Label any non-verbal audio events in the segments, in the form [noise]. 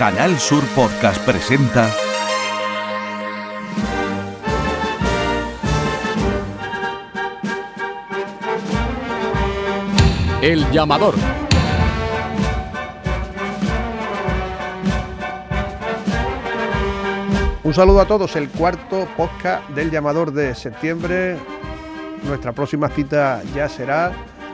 Canal Sur Podcast presenta El llamador. Un saludo a todos, el cuarto podcast del llamador de septiembre. Nuestra próxima cita ya será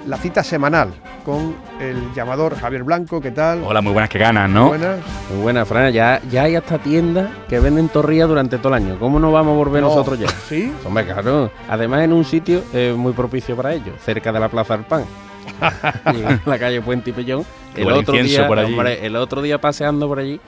la cita semanal con el llamador Javier Blanco. ¿Qué tal? Hola, muy buenas que ganas, ¿no? Buenas. Muy buena, Fran. Ya, ya hay hasta tiendas que venden torrillas durante todo el año. ¿Cómo no vamos a volver No. nosotros ya? ¿Sí? Hombre, claro. Además, en un sitio eh, muy propicio para ello, cerca de la Plaza del Pan. en [laughs] la calle Puente y Pellón. El otro, día, por allí. hombre, el otro día paseando por allí,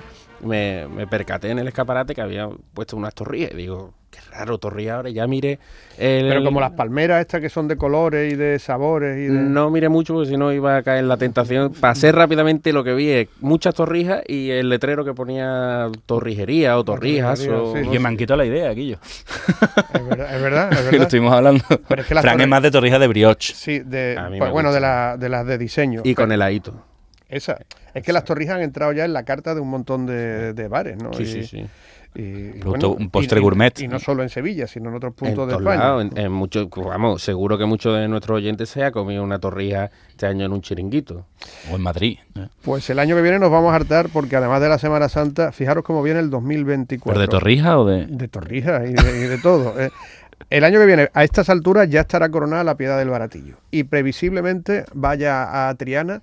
me, me percaté en el escaparate que había puesto unas torrillas. Y digo, qué raro, torrilla ahora. Ya mire. el- Pero como las palmeras estas que son de colores y de sabores y de... No miré mucho porque si no iba a caer en la tentación. Pasé rápidamente y lo que vi es muchas torrijas y el letrero que ponía torrijería o torrijas. torrijería, o, sí. no Que sé. me han quitado la idea, Guillo. Es verdad, es verdad. es [laughs] Que lo verdad. estuvimos hablando. Pero es que las Fran torre- es más de torrijas de brioche. Sí, de, pues bueno, de, gusta. la- de las de diseño. Y con el ahito. Esa. Es que las torrijas han entrado ya en la carta de un montón de, de bares, ¿no? Sí, Y- sí, sí. y- y, Producto- un postre y- gourmet. Y no solo en Sevilla, sino en otros En puntos de España. lados, en, en muchos- vamos, seguro que muchos de nuestros oyentes se ha comido una torrija este año en un chiringuito. O en Madrid. ¿eh? Pues el año que viene nos vamos a hartar porque además de la Semana Santa, fijaros cómo viene el 2024. ¿Pero de torrija o de.? De torrijas y de, y de todo. eh. El año que viene, a estas alturas, ya estará coronada la Piedad del Baratillo. Y previsiblemente vaya a Triana,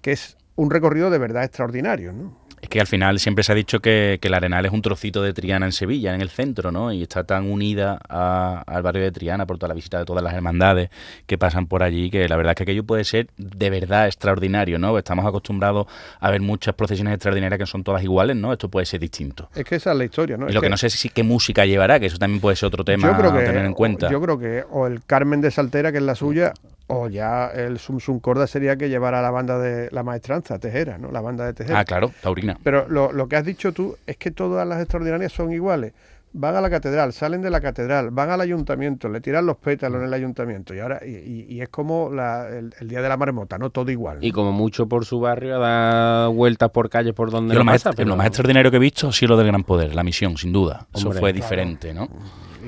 que es un recorrido de verdad extraordinario, ¿no? Es que al final siempre se ha dicho que, que el Arenal es un trocito de Triana en Sevilla, en el centro, ¿no? Y está tan unida a- al barrio de Triana por toda la visita de todas las hermandades que pasan por allí, que la verdad es que aquello puede ser de verdad extraordinario, ¿no? Estamos acostumbrados a ver muchas procesiones extraordinarias que son todas iguales, ¿no? Esto puede ser distinto. Es que esa es la historia, ¿no? Y Es lo que no sé es si qué música llevará, que eso también puede ser otro tema yo creo a que, tener en cuenta. Yo creo que o el Carmen de Saltera, que es la suya, o ya el Sum Sum Corda sería que llevara la banda de la maestranza, Tejera, ¿no? La banda de Tejera. Ah, claro, Taurina. Pero lo, lo que has dicho tú es que todas las extraordinarias son iguales. Van a la catedral, salen de la catedral, van al ayuntamiento, le tiran los pétalos en el ayuntamiento y ahora y, y- y es como la- el, el día de la marmota, ¿no? Todo igual. ¿no? Y como mucho por su barrio, a dar vueltas por calles por donde Yo lo, más, pasa, pero- lo más extraordinario que he visto ha sido lo del Gran Poder, la misión, sin duda. Eso Hombre, fue claro. diferente, ¿no?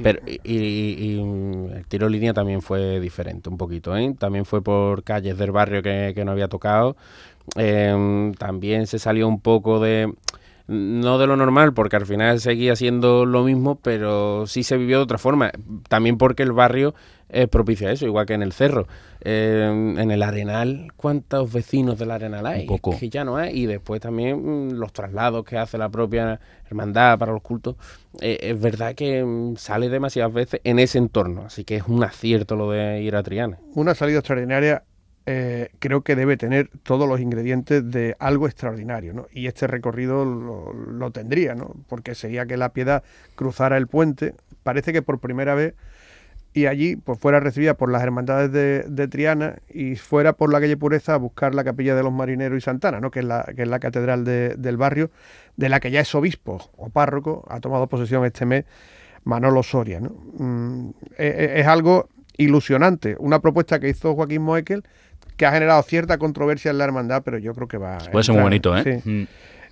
Pero, y, y- mm, el tiro línea también fue diferente un poquito, ¿eh? También fue por calles del barrio que, no había tocado. Em, también se salió un poco de... No de lo normal, porque al final seguía siendo lo mismo, pero sí se vivió de otra forma. También porque el barrio es propicio a eso, igual que en el cerro. Em, en el Arenal, ¿cuántos vecinos del Arenal hay? Un poco. Es que ya no hay. Y después también mm, los traslados que hace la propia hermandad para los cultos. Eh, es verdad que mm, sale demasiadas veces en ese entorno, así que es un acierto lo de ir a Triana. Una salida extraordinaria eh, creo que debe tener todos los ingredientes de algo extraordinario, ¿no? Y este recorrido lo, lo tendría, ¿no? Porque sería que la piedad cruzara el puente, parece que por primera vez, y allí pues fuera recibida por las hermandades de, de Triana y fuera por la calle Pureza a buscar la capilla de los marineros y Santana, ¿no? Que es la, que es la catedral de- del barrio, de la que ya es obispo o párroco, ha tomado posesión este mes Manolo Soria, ¿no? Mm, e- e- es algo ilusionante, una propuesta que hizo Joaquín Moekel que ha generado cierta controversia en la hermandad, pero yo creo que va a Puede ser muy bonito, ¿eh? sí. Mm.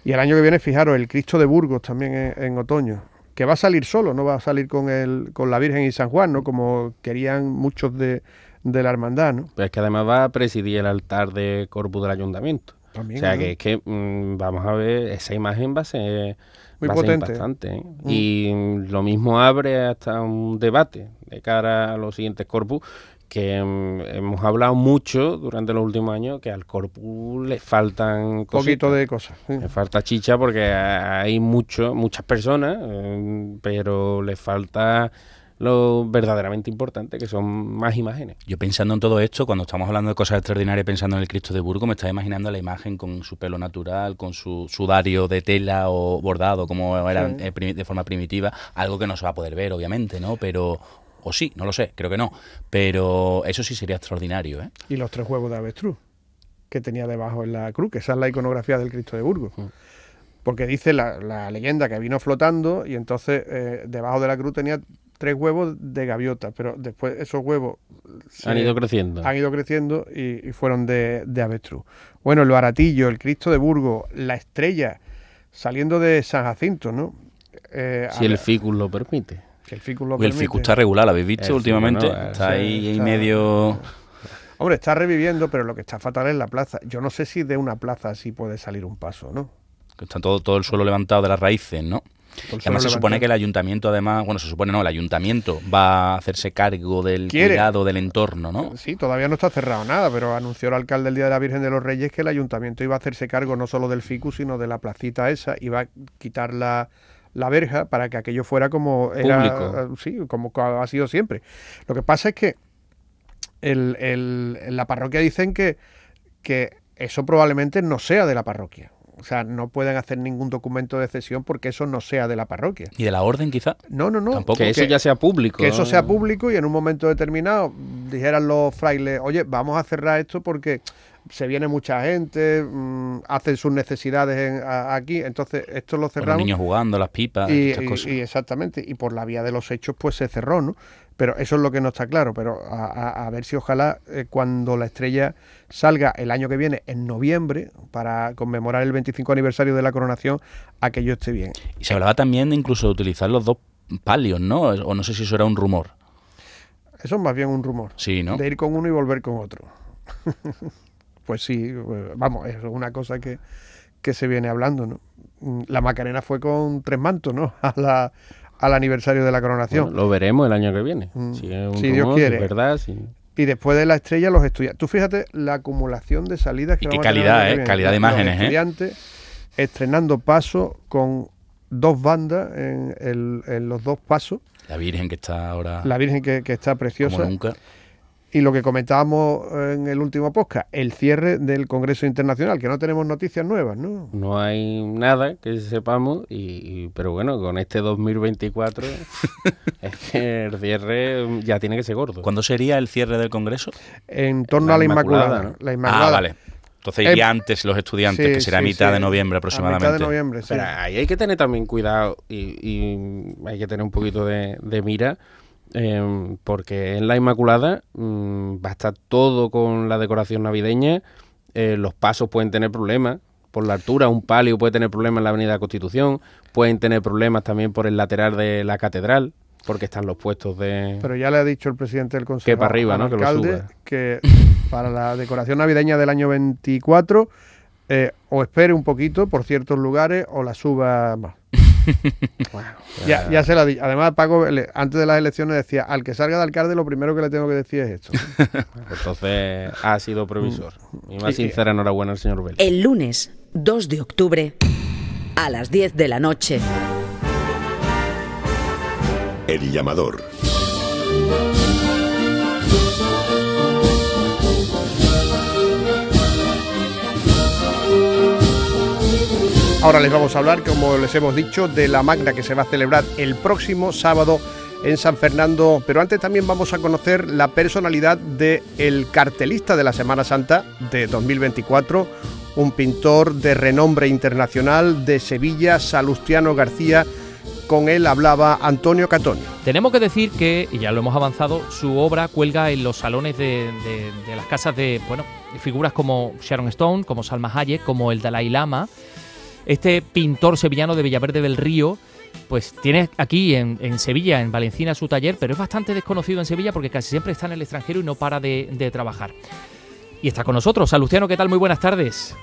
Y el año que viene, fijaros, el Cristo de Burgos también en, en otoño, que va a salir solo, no va a salir con el, con la Virgen y San Juan, ¿no? Como querían muchos de, de la hermandad, ¿no? Pero es que además va a presidir el altar de corpus del ayuntamiento. También, o sea ¿no? que es que mm, vamos a ver, esa imagen va a ser, Muy va a ser potente. ¿eh? Y mm, lo mismo abre hasta un debate de cara a los siguientes corpus que mm, hemos hablado mucho durante los últimos años que al corpus le faltan Un poquito cositas. de cosas. sí. Le falta chicha porque hay mucho, muchas personas, eh, pero le falta lo verdaderamente importante, que son más imágenes. Yo pensando en todo esto, cuando estamos hablando de cosas extraordinarias, pensando en el Cristo de Burgos, me estaba imaginando la imagen con su pelo natural, con su sudario de tela o bordado, como era Sí. eh, de forma primitiva, algo que no se va a poder ver, obviamente, ¿no? Pero, o sí, no lo sé, creo que no, pero eso sí sería extraordinario, ¿eh? Y los tres huevos de avestruz que tenía debajo en la cruz, que esa es la iconografía del Cristo de Burgos. Mm. Porque dice la, la leyenda que vino flotando y entonces eh, debajo de la cruz tenía tres huevos de gaviota, pero después esos huevos se- Han ido creciendo. han ido creciendo y, y fueron de, de avestruz. Bueno, el baratillo, el Cristo de Burgos, la estrella saliendo de San Jacinto, ¿no? Eh, si el ficus lo permite. El ficus lo el ficus está regular, ¿lo habéis visto últimamente? está ahí, medio... [laughs] Hombre, está reviviendo, pero lo que está fatal es la plaza. Yo no sé si de una plaza así puede salir un paso, ¿no? Está todo, todo el suelo levantado de las raíces, ¿no? Además se supone que el ayuntamiento, además, bueno, se supone no, el ayuntamiento va a hacerse cargo del cuidado del entorno, ¿no? Sí, todavía no está cerrado nada, pero anunció el alcalde el Día de la Virgen de los Reyes que el ayuntamiento iba a hacerse cargo no solo del ficus, sino de la placita esa, iba a quitar la, verja para que aquello fuera como era, sí, como ha sido siempre. Lo que pasa es que el, el, la parroquia dicen que, que eso probablemente no sea de la parroquia. O sea, no pueden hacer ningún documento de cesión porque eso no sea de la parroquia. ¿Y de la orden quizá? No, no, no. Tampoco. Que eso ya sea público. Que eso sea público y en un momento determinado dijeran los frailes, oye, vamos a cerrar esto porque se viene mucha gente, mm, hacen sus necesidades aquí, entonces esto lo cerramos. los niños jugando, las pipas, y, cosas. y, exactamente, y por la vía de los hechos pues se cerró, ¿no? Pero eso es lo que no está claro, pero a, ver si ojalá eh, cuando la estrella salga el año que viene, en noviembre, para conmemorar el 25 aniversario de la coronación, aquello esté bien. Y se hablaba también de incluso de utilizar los dos palios, ¿no? O no sé si eso era un rumor. Eso es más bien un rumor. Sí, ¿no? De ir con uno y volver con otro. [laughs] pues sí, eh, vamos, es una cosa que, que se viene hablando, ¿no? La Macarena fue con tres mantos, ¿no? [laughs] A la, al aniversario de la coronación. lo veremos el año que viene. Mm. Si, Dios quiere. verdad, Y después de la estrella, los estudiantes. Tú fíjate la acumulación de salidas que y qué calidad, ¿eh? Calidad de imágenes, los ¿eh? estrenando paso con dos bandas en, los dos pasos. La Virgen que está ahora. La Virgen que, que está preciosa. Como nunca. Y lo que comentábamos en el último podcast, el cierre del Congreso Internacional, que no tenemos noticias nuevas, ¿no? No hay nada que sepamos, y, pero bueno, con este 2024 [laughs] es que el cierre ya tiene que ser gordo. ¿Cuándo sería el cierre del Congreso? En torno a la Inmaculada. La Inmaculada. Ah, vale. Entonces iría antes los estudiantes, que será a mitad de noviembre aproximadamente. A mitad de noviembre, sí. Pero ahí hay que tener también cuidado y, hay que tener un poquito de, de mira Em, porque en la Inmaculada mm, va a estar todo con la decoración navideña, eh, los pasos pueden tener problemas por la altura, un palio puede tener problemas en la Avenida Constitución, pueden tener problemas también por el lateral de la catedral, porque están los puestos de... Pero ya le ha dicho el presidente del Consejo que para arriba, ¿no? alcalde, que, [laughs] para la decoración navideña del año 24 eh, o espere un poquito por ciertos lugares o la suba más. [laughs] ya, ya, se lo dicho. Además, Paco, antes de las elecciones decía, al que salga de alcalde lo primero que le tengo que decir es esto. [laughs] Entonces, ha sido provisor. Mi más sincera enhorabuena al señor Bell. El lunes 2 de octubre, a las 10 de la noche. El llamador. Ahora les vamos a hablar, como les hemos dicho, de la magna que se va a celebrar el próximo sábado en San Fernando, pero antes también vamos a conocer la personalidad del el cartelista de la Semana Santa de 2024, un pintor de renombre internacional de Sevilla, Salustiano García. Con él hablaba Antonio Catoni. Tenemos que decir que, y ya lo hemos avanzado, su obra cuelga en los salones de, de las casas de bueno, figuras como Sharon Stone, como Salma Hayek, como el Dalai Lama este pintor sevillano de Villaverde del Río, pues tiene aquí en, Sevilla, en Valencina, su taller, pero es bastante desconocido en Sevilla porque casi siempre está en el extranjero y no para de, trabajar. Y está con nosotros. Luciano, ¿qué tal? Muy buenas tardes.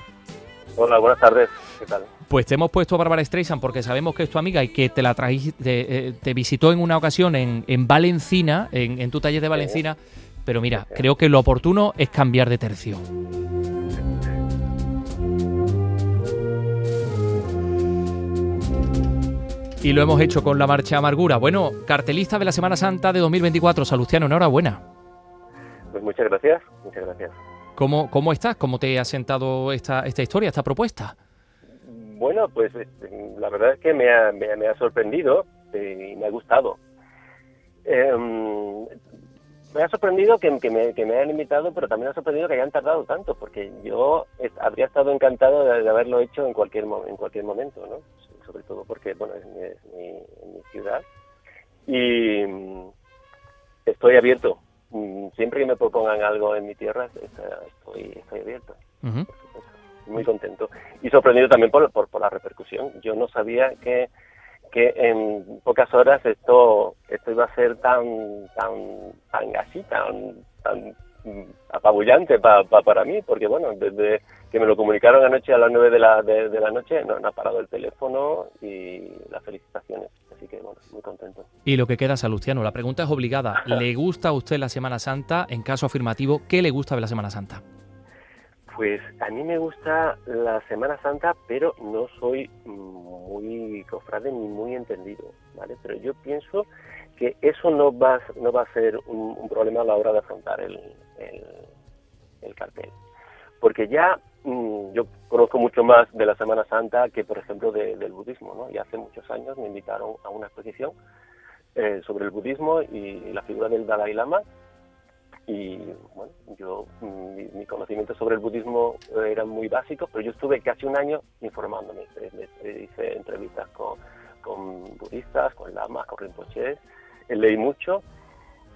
Hola, buenas tardes. ¿Qué tal? Pues te hemos puesto a Bárbara Streisand porque sabemos que es tu amiga y que te la trajiste, te, eh, visitó en una ocasión en, Valencina, en, tu taller de Valencina. Pero mira, creo que lo oportuno es cambiar de tercio. Y lo hemos hecho con la marcha Amargura. Bueno, cartelista de la Semana Santa de 2024, Salustiano, enhorabuena. Pues muchas gracias, muchas gracias. ¿Cómo, cómo estás? ¿Cómo te ha sentado esta, esta historia, esta propuesta? Bueno, pues eh, la verdad es que me ha, me, ha sorprendido eh, y me ha gustado. Em, me ha sorprendido que, me, que, me, hayan invitado, pero también me ha sorprendido que hayan tardado tanto, porque yo habría estado encantado de, haberlo hecho en cualquier, en cualquier momento, ¿no? Sobre todo porque bueno es mi, ciudad. Y mm, estoy abierto. Mm, siempre que me propongan algo en mi tierra estoy, estoy abierto. Muy contento. Y sorprendido también por, por, por la repercusión. Yo no sabía que que en pocas horas esto esto iba a ser tan tan tan así tan tan apabullante para mí porque bueno desde que me lo comunicaron anoche a las nueve de la de, la noche no, no, ha parado el teléfono y las felicitaciones. Así que bueno muy contento. Y lo que queda Salustiano la pregunta es obligada. [laughs] Le gusta a usted la Semana Santa en caso afirmativo qué le gusta de la Semana Santa pues a mí me gusta la Semana Santa, pero no soy muy cofrade ni muy entendido, ¿vale? Pero yo pienso que eso no va, no va a ser un, problema a la hora de afrontar el, el, cartel. Porque ya yo conozco mucho más de la Semana Santa que, por ejemplo, del budismo, ¿no? Y hace muchos años me invitaron a una exposición eh, sobre el budismo y la figura del Dalai Lama y bueno, yo, mi, conocimiento sobre el budismo era muy básico, pero yo estuve casi un año informándome. Hice entrevistas con, con budistas, con lamas, con rinpoches, leí mucho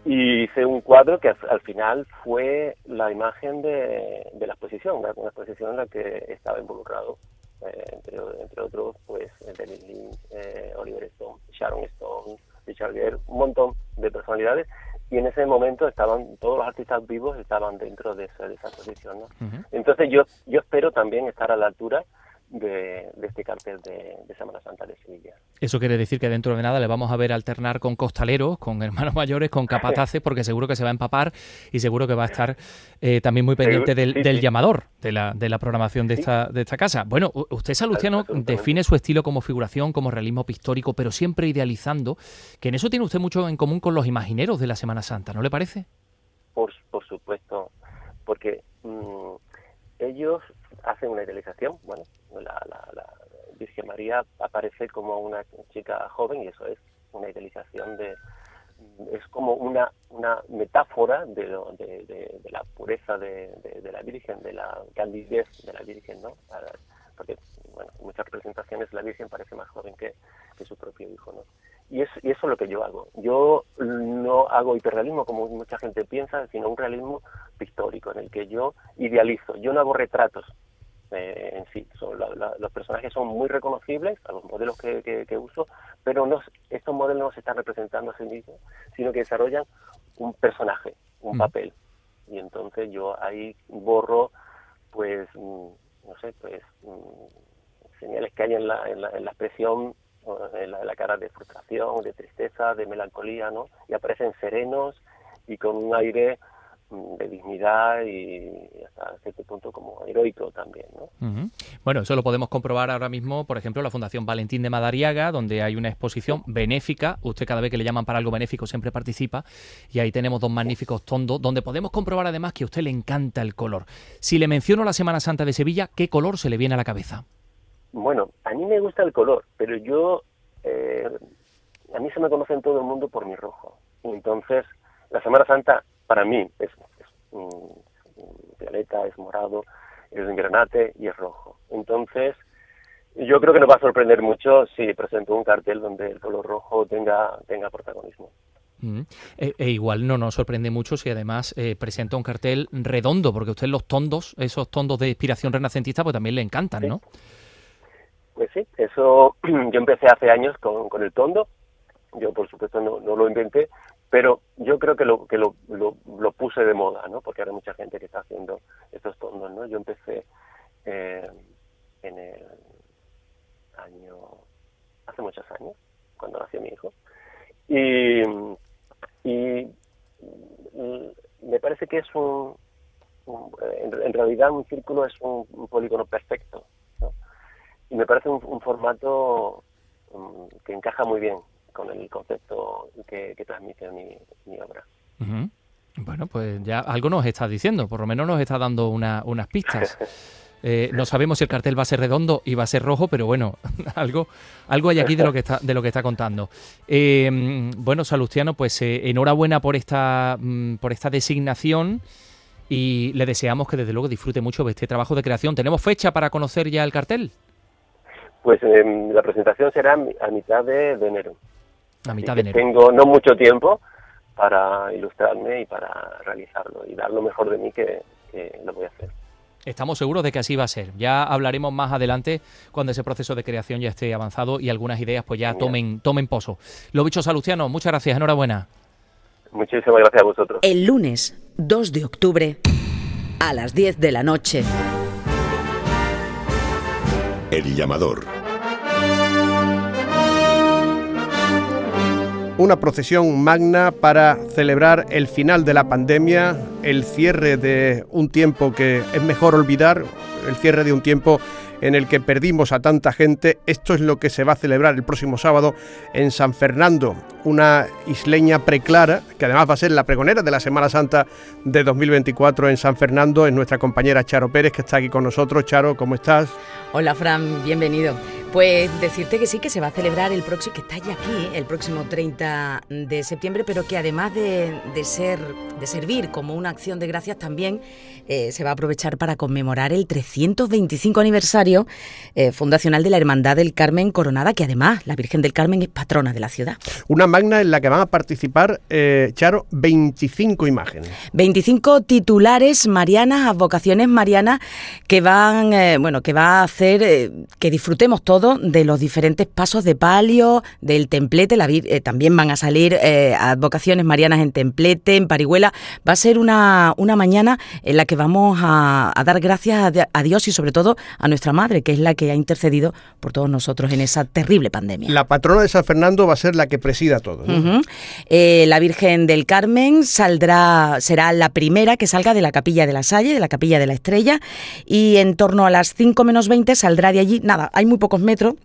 y hice un cuadro que al, final fue la imagen de, de la exposición, una, exposición en la que estaba involucrado, eh, entre, entre, otros, pues Dennis Lin, eh, Oliver Stone, Sharon Stone, Richard Gere, un montón de personalidades. Y en ese momento estaban todos los artistas vivos estaban dentro de esa, de esa posición ¿no? entonces yo yo espero también estar a la altura de, este cartel de, Semana Santa de Sevilla. Eso quiere decir que dentro de nada le vamos a ver alternar con costaleros, con [laughs] hermanos mayores, con capataces, porque seguro que se va a empapar y seguro que va a estar eh, también muy pendiente del, llamador de la, de la programación de, esta, de esta casa. Bueno, usted, Salustiano, define su estilo como figuración, como realismo pictórico, pero siempre idealizando, que en eso tiene usted mucho en común con los imagineros de la Semana Santa, ¿no le parece? Por, por supuesto, porque mm, ellos hacen una idealización, bueno, la, la, Virgen María aparece como una chica joven y eso es una idealización de es como una una metáfora de, de, la pureza de, la Virgen, de la candidez de la Virgen, ¿no? Porque, en muchas representaciones la Virgen parece más joven que, que su propio hijo, ¿no? Y, es, y eso es lo que yo hago. Yo no hago hiperrealismo como mucha gente piensa, sino un realismo pictórico en el que yo idealizo. Yo no hago retratos, eh, en sí. Son los personajes son muy reconocibles a los modelos que, que, uso, pero no, estos modelos no se están representando a sí mismos, sino que desarrollan un personaje, un mm. papel. Y entonces yo ahí borro, pues, mm, no sé, pues, mm, señales que hay en la, en la, en la expresión, en la, en la cara de frustración, de tristeza, de melancolía, ¿no? Y aparecen serenos y con un aire de dignidad y hasta cierto punto como heroico también. ¿no? Bueno, eso lo podemos comprobar ahora mismo, por ejemplo, la Fundación Valentín de Madariaga, donde hay una exposición benéfica. Usted cada vez que le llaman para algo benéfico siempre participa. Y ahí tenemos dos magníficos tondos, donde podemos comprobar además que a usted le encanta el color. Si le menciono la Semana Santa de Sevilla, ¿qué color se le viene a la cabeza? Bueno, a mí me gusta el color, pero yo... Eh, a mí se me conoce en todo el mundo por mi rojo. Entonces, la Semana Santa para mí es, un, violeta, es morado, es un granate y es rojo. Entonces, yo creo que nos va a sorprender mucho si presento un cartel donde el color rojo tenga, tenga protagonismo. Mm. E, e, igual no nos sorprende mucho si además eh, presenta un cartel redondo, porque a usted los tondos, esos tondos de inspiración renacentista, pues también le encantan, ¿no? Pues sí, eso [clears throat] yo empecé hace años con, con el tondo. Yo, por supuesto, no, no lo inventé, pero yo creo que lo que lo, lo, puse de moda no porque hay mucha gente que está haciendo estos tondos no yo empecé eh, en el año hace muchos años cuando nació mi hijo. Y y me parece que es un, en, realidad un círculo es un, polígono perfecto y me parece un, formato mm, que encaja muy bien con el concepto que, transmite mi, obra. Bueno, pues ya algo nos está diciendo, por lo menos nos está dando unas pistas. [laughs] Eh, no sabemos si el cartel va a ser redondo y va a ser rojo, pero bueno, [laughs] algo, algo hay aquí de lo que está, de lo que está contando. Eh, bueno, Salustiano, pues eh, enhorabuena por esta, mm, por esta designación y le deseamos que desde luego disfrute mucho de este trabajo de creación. ¿Tenemos fecha para conocer ya el cartel? Pues em, la presentación será a mitad de enero. A mitad de enero. Tengo no mucho tiempo para ilustrarme y para realizarlo y dar lo mejor de mí que, lo voy a hacer. Estamos seguros de que así va a ser. Ya hablaremos más adelante cuando ese proceso de creación ya esté avanzado y algunas ideas pues ya tomen, tomen pozo. Lo dicho, Salustiano, muchas gracias, enhorabuena. Muchísimas gracias a vosotros. El lunes 2 de octubre a las 10 de la noche. El llamador. Una procesión magna para celebrar el final de la pandemia, el cierre de un tiempo que es mejor olvidar, el cierre de un tiempo en el que perdimos a tanta gente. Esto es lo que se va a celebrar el próximo sábado en San Fernando, una isleña preclara, que además va a ser la pregonera de la Semana Santa de 2024 en San Fernando, es nuestra compañera Charo Pérez, que está aquí con nosotros. Charo, ¿cómo estás? Hola Fran, bienvenido. Pues decirte que sí, que se va a celebrar el próximo, que está ya aquí, el próximo 30 de septiembre, pero que además de, ser, de servir como una acción de gracias, también eh, se va a aprovechar para conmemorar el 325 aniversario eh, fundacional de la Hermandad del Carmen Coronada, que además la Virgen del Carmen es patrona de la ciudad. Una magna en la que van a participar, eh, Charo, 25 imágenes. 25 titulares marianas, advocaciones marianas, que van, bueno, que va a hacer que disfrutemos todos de los diferentes pasos de palio, del templete. La, eh, también van a salir eh, advocaciones marianas en templete, en parihuela. Va a ser una, una mañana en la que vamos a, dar gracias a, Dios y sobre todo a nuestra madre, que es la que ha intercedido por todos nosotros en esa terrible pandemia. La patrona de San Fernando va a ser la que presida todo. Eh, la Virgen del Carmen saldrá, será la primera que salga de la capilla de la Salle, de la capilla de la Estrella, y en torno a las 5 menos 20 saldrá de allí. Nada, hay muy pocos metro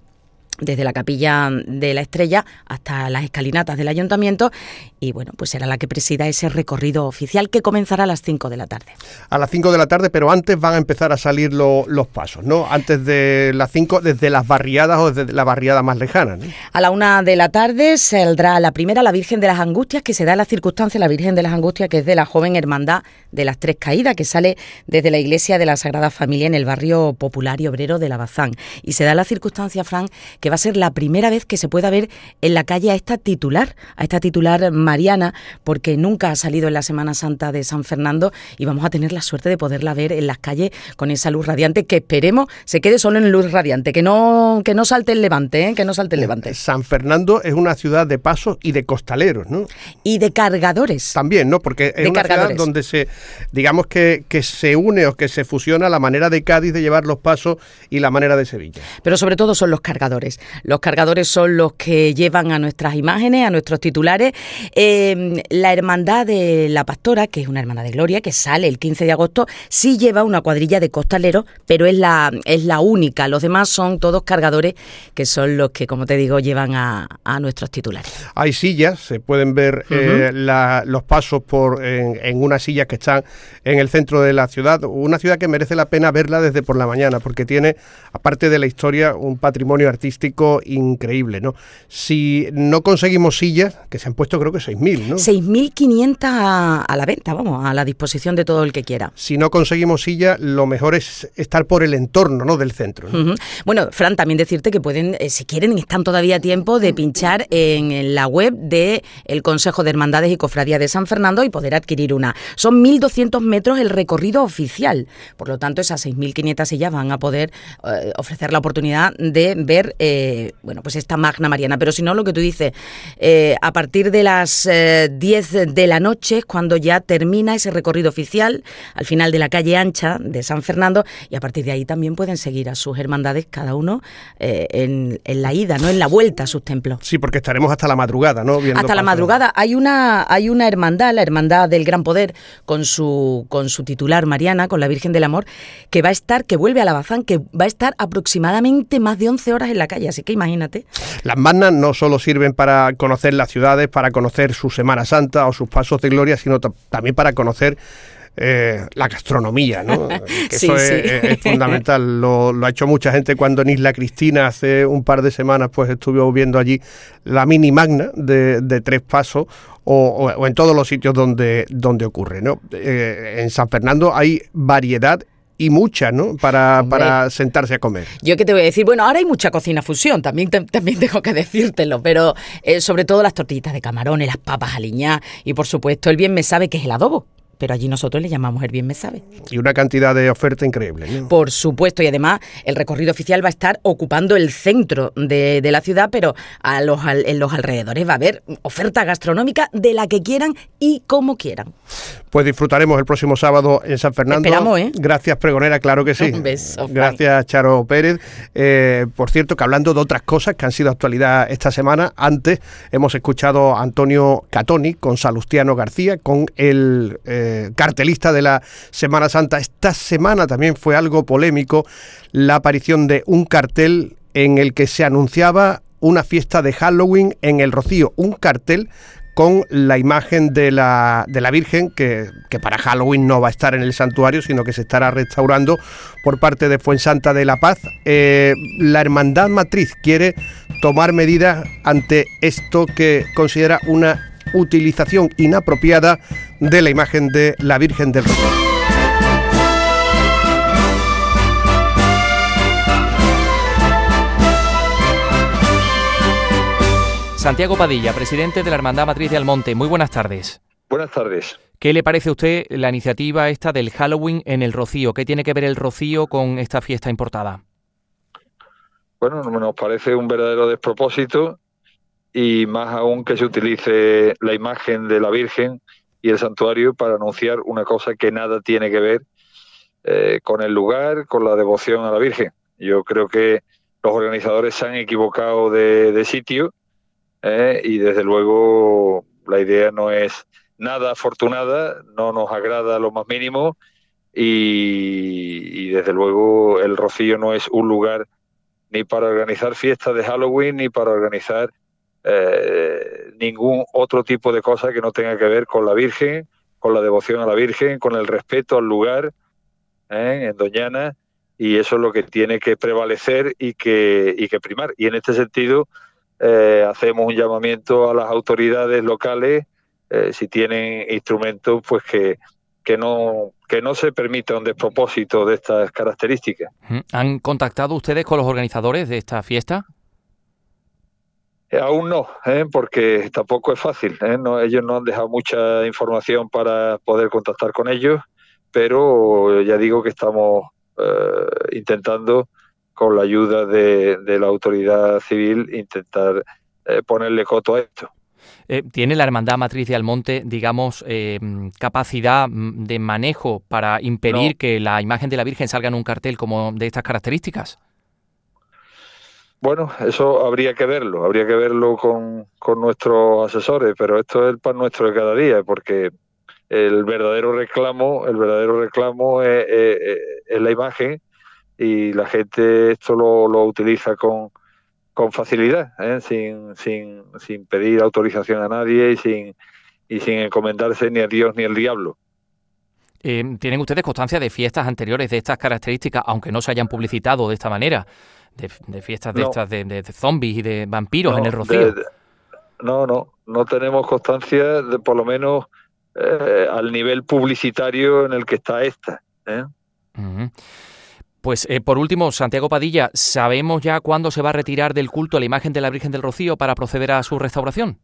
desde la capilla de la estrella hasta las escalinatas del ayuntamiento y bueno, pues será la que presida ese recorrido oficial que comenzará a las 5 de la tarde. A las 5 de la tarde, pero antes van a empezar a salir los pasos, ¿no? Antes de las 5, desde las barriadas o desde la barriada más lejana. A la 1 de la tarde saldrá la primera, la Virgen de las Angustias, que se da la circunstancia, la Virgen de las Angustias, que es de la joven hermandad de las Tres Caídas, que sale desde la iglesia de la Sagrada Familia en el barrio popular y obrero de la Bazán. Y se da la circunstancia, Fran, que va a ser la primera vez que se pueda ver en la calle a esta titular, a esta titular mariana, porque nunca ha salido en la Semana Santa de San Fernando y vamos a tener la suerte de poderla ver en las calles con esa luz radiante que esperemos se quede solo en luz radiante, que no, que no salte el levante, ¿eh? que no salte el levante. San Fernando es una ciudad de pasos y de costaleros, ¿no? Y de cargadores. También, ¿no? Porque es una ciudad donde se, digamos que, que se une o que se fusiona la manera de Cádiz de llevar los pasos y la manera de Sevilla. Pero sobre todo son los cargadores. Los cargadores son los que llevan a nuestras imágenes, a nuestros titulares. Em, la Hermandad de la Pastora, que es una hermandad de gloria, que sale el 15 de agosto, sí lleva una cuadrilla de costaleros, pero es la, es la única. Los demás son todos cargadores, que son los que, como te digo, llevan a, nuestros titulares. Hay sillas, se pueden ver eh, los pasos por en, en unas sillas que están en el centro de la ciudad. Una ciudad que merece la pena verla desde por la mañana, porque tiene, aparte de la historia, un patrimonio artístico increíble, ¿no? Si no conseguimos sillas, que se han puesto creo que 6.000, ¿no? 6.500 a, a la venta, vamos, a la disposición de todo el que quiera. Si no conseguimos sillas, lo mejor es estar por el entorno, ¿no? Del centro. Bueno, Fran, también decirte que pueden, eh, si quieren, están todavía a tiempo de pinchar en, la web del el Consejo de Hermandades y Cofradías de San Fernando y poder adquirir una. Son 1.200 metros el recorrido oficial, por lo tanto esas 6.500 sillas van a poder eh, ofrecer la oportunidad de ver eh, bueno, pues esta magna mariana. Pero si no, lo que tú dices, eh, a partir de las 10 eh, de la noche cuando ya termina ese recorrido oficial al final de la calle ancha de San Fernando y a partir de ahí también pueden seguir a sus hermandades cada uno eh, en, la ida, no en la vuelta a sus templos. Sí, porque estaremos hasta la madrugada, ¿no? hasta la madrugada. Hay una, hay una hermandad, la hermandad del Gran Poder, con su, con su titular Mariana, con la Virgen del Amor, que va a estar, que vuelve a la Bazán, que va a estar aproximadamente más de 11 horas en la calle. Así que imagínate. Las magnas no solo sirven para conocer las ciudades, para conocer su Semana Santa o sus pasos de gloria, sino también para conocer eh, la gastronomía, ¿no? [laughs] eso es, fundamental. Lo, ha hecho mucha gente cuando en Isla Cristina hace un par de semanas pues estuvo viendo allí la mini magna de, tres pasos o, en todos los sitios donde, donde ocurre, ¿no? Eh, en San Fernando hay variedad y mucha, ¿no? Para, para, sentarse a comer. Yo que te voy a decir, bueno, ahora hay mucha cocina fusión, también, también [laughs] tengo que decírtelo, pero eh, sobre todo las tortillitas de camarones, las papas aliñadas y por supuesto el bien me sabe que es el adobo pero allí nosotros le llamamos el bien me sabe. Y una cantidad de oferta increíble. Por supuesto, y además el recorrido oficial va a estar ocupando el centro de, la ciudad, pero a los, en los alrededores va a haber oferta gastronómica de la que quieran y como quieran. Pues disfrutaremos el próximo sábado en San Fernando. Esperamos, ¿eh? Gracias, Pregonera, claro que sí. [laughs] Un beso. Gracias, Charo Pérez. Eh, por cierto, que hablando de otras cosas que han sido actualidad esta semana, antes hemos escuchado a Antonio Catoni con Salustiano García, con el eh, cartelista de la Semana Santa. Esta semana también fue algo polémico la aparición de un cartel en el que se anunciaba una fiesta de Halloween en el Rocío, un cartel con la imagen de la, de la Virgen, que, para Halloween no va a estar en el santuario, sino que se estará restaurando por parte de Fuensanta de la Paz. Eh, la Hermandad Matriz quiere tomar medidas ante esto que considera una utilización inapropiada de la imagen de la Virgen del Rocío. Santiago Padilla, presidente de la Hermandad Matriz de Almonte. Muy buenas tardes. Buenas tardes. ¿Qué le parece a usted la iniciativa esta del Halloween en el Rocío? ¿Qué tiene que ver el Rocío con esta fiesta importada? Bueno, nos parece un verdadero despropósito y más aún que se utilice la imagen de la Virgen y el santuario para anunciar una cosa que nada tiene que ver eh, con el lugar, con la devoción a la Virgen. Yo creo que los organizadores se han equivocado de sitio ¿eh? y desde luego la idea no es nada afortunada, no nos agrada lo más mínimo y, desde luego el Rocío no es un lugar ni para organizar fiestas de Halloween ni para organizar eh, ningún otro tipo de cosa que no tenga que ver con la Virgen, con la devoción a la Virgen, con el respeto al lugar ¿eh? en Doñana y eso es lo que tiene que prevalecer y que, y que primar. Y en este sentido, eh, hacemos un llamamiento a las autoridades locales, si tienen instrumentos, pues que, que, no, que no se permita un despropósito de estas características. ¿Han contactado ustedes con los organizadores de esta fiesta? Eh, aún no, porque tampoco es fácil. No, ellos no han dejado mucha información para poder contactar con ellos, pero ya digo que estamos intentando con la ayuda de, la autoridad civil, intentar eh, ponerle coto a esto. Eh, ¿Tiene la Hermandad Matriz de Almonte, digamos, eh, capacidad mm, de manejo para impedir que la imagen de la Virgen salga en un cartel como de estas características? Bueno, eso habría que verlo, habría que verlo con, nuestros asesores, pero esto es el pan nuestro de cada día, porque el verdadero reclamo, el verdadero reclamo es la imagen y la gente esto lo, lo utiliza con, con facilidad, ¿eh? sin, sin, sin pedir autorización a nadie y sin, y sin encomendarse ni a Dios ni al diablo. Eh, ¿Tienen ustedes constancia de fiestas anteriores de estas características, aunque no se hayan publicitado de esta manera? De, fiestas de estas de, zombies y de vampiros en el Rocío. no, no, no tenemos constancia de por lo menos eh, al nivel publicitario en el que está esta. ¿eh? Pues eh, por último, Santiago Padilla, ¿sabemos ya cuándo se va a retirar del culto a la imagen de la Virgen del Rocío para proceder a su restauración?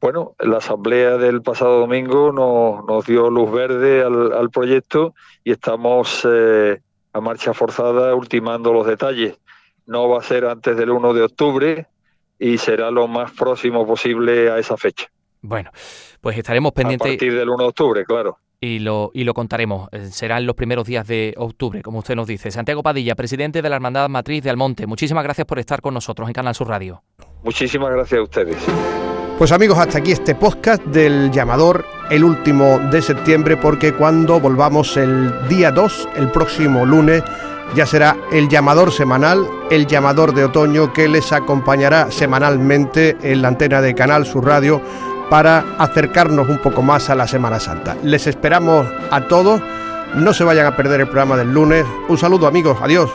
Bueno, la asamblea del pasado domingo nos, dio luz verde al, proyecto y estamos eh, a marcha forzada ultimando los detalles. No va a ser antes del 1 de octubre y será lo más próximo posible a esa fecha. Bueno, pues estaremos pendientes. A partir del 1 de octubre, claro y lo, y lo contaremos. Eh, será en los primeros días de octubre, como usted nos dice. Santiago Padilla, presidente de la Hermandad Matriz de Almonte, muchísimas gracias por estar con nosotros en Canal Sur Radio. Muchísimas gracias a ustedes. Pues amigos, hasta aquí este podcast del llamador, el último de septiembre, porque cuando volvamos el día 2, el próximo lunes, ya será el llamador semanal, el llamador de otoño que les acompañará semanalmente en la antena de Canal Sur Radio para acercarnos un poco más a la Semana Santa. Les esperamos a todos, no se vayan a perder el programa del lunes. Un saludo amigos, adiós.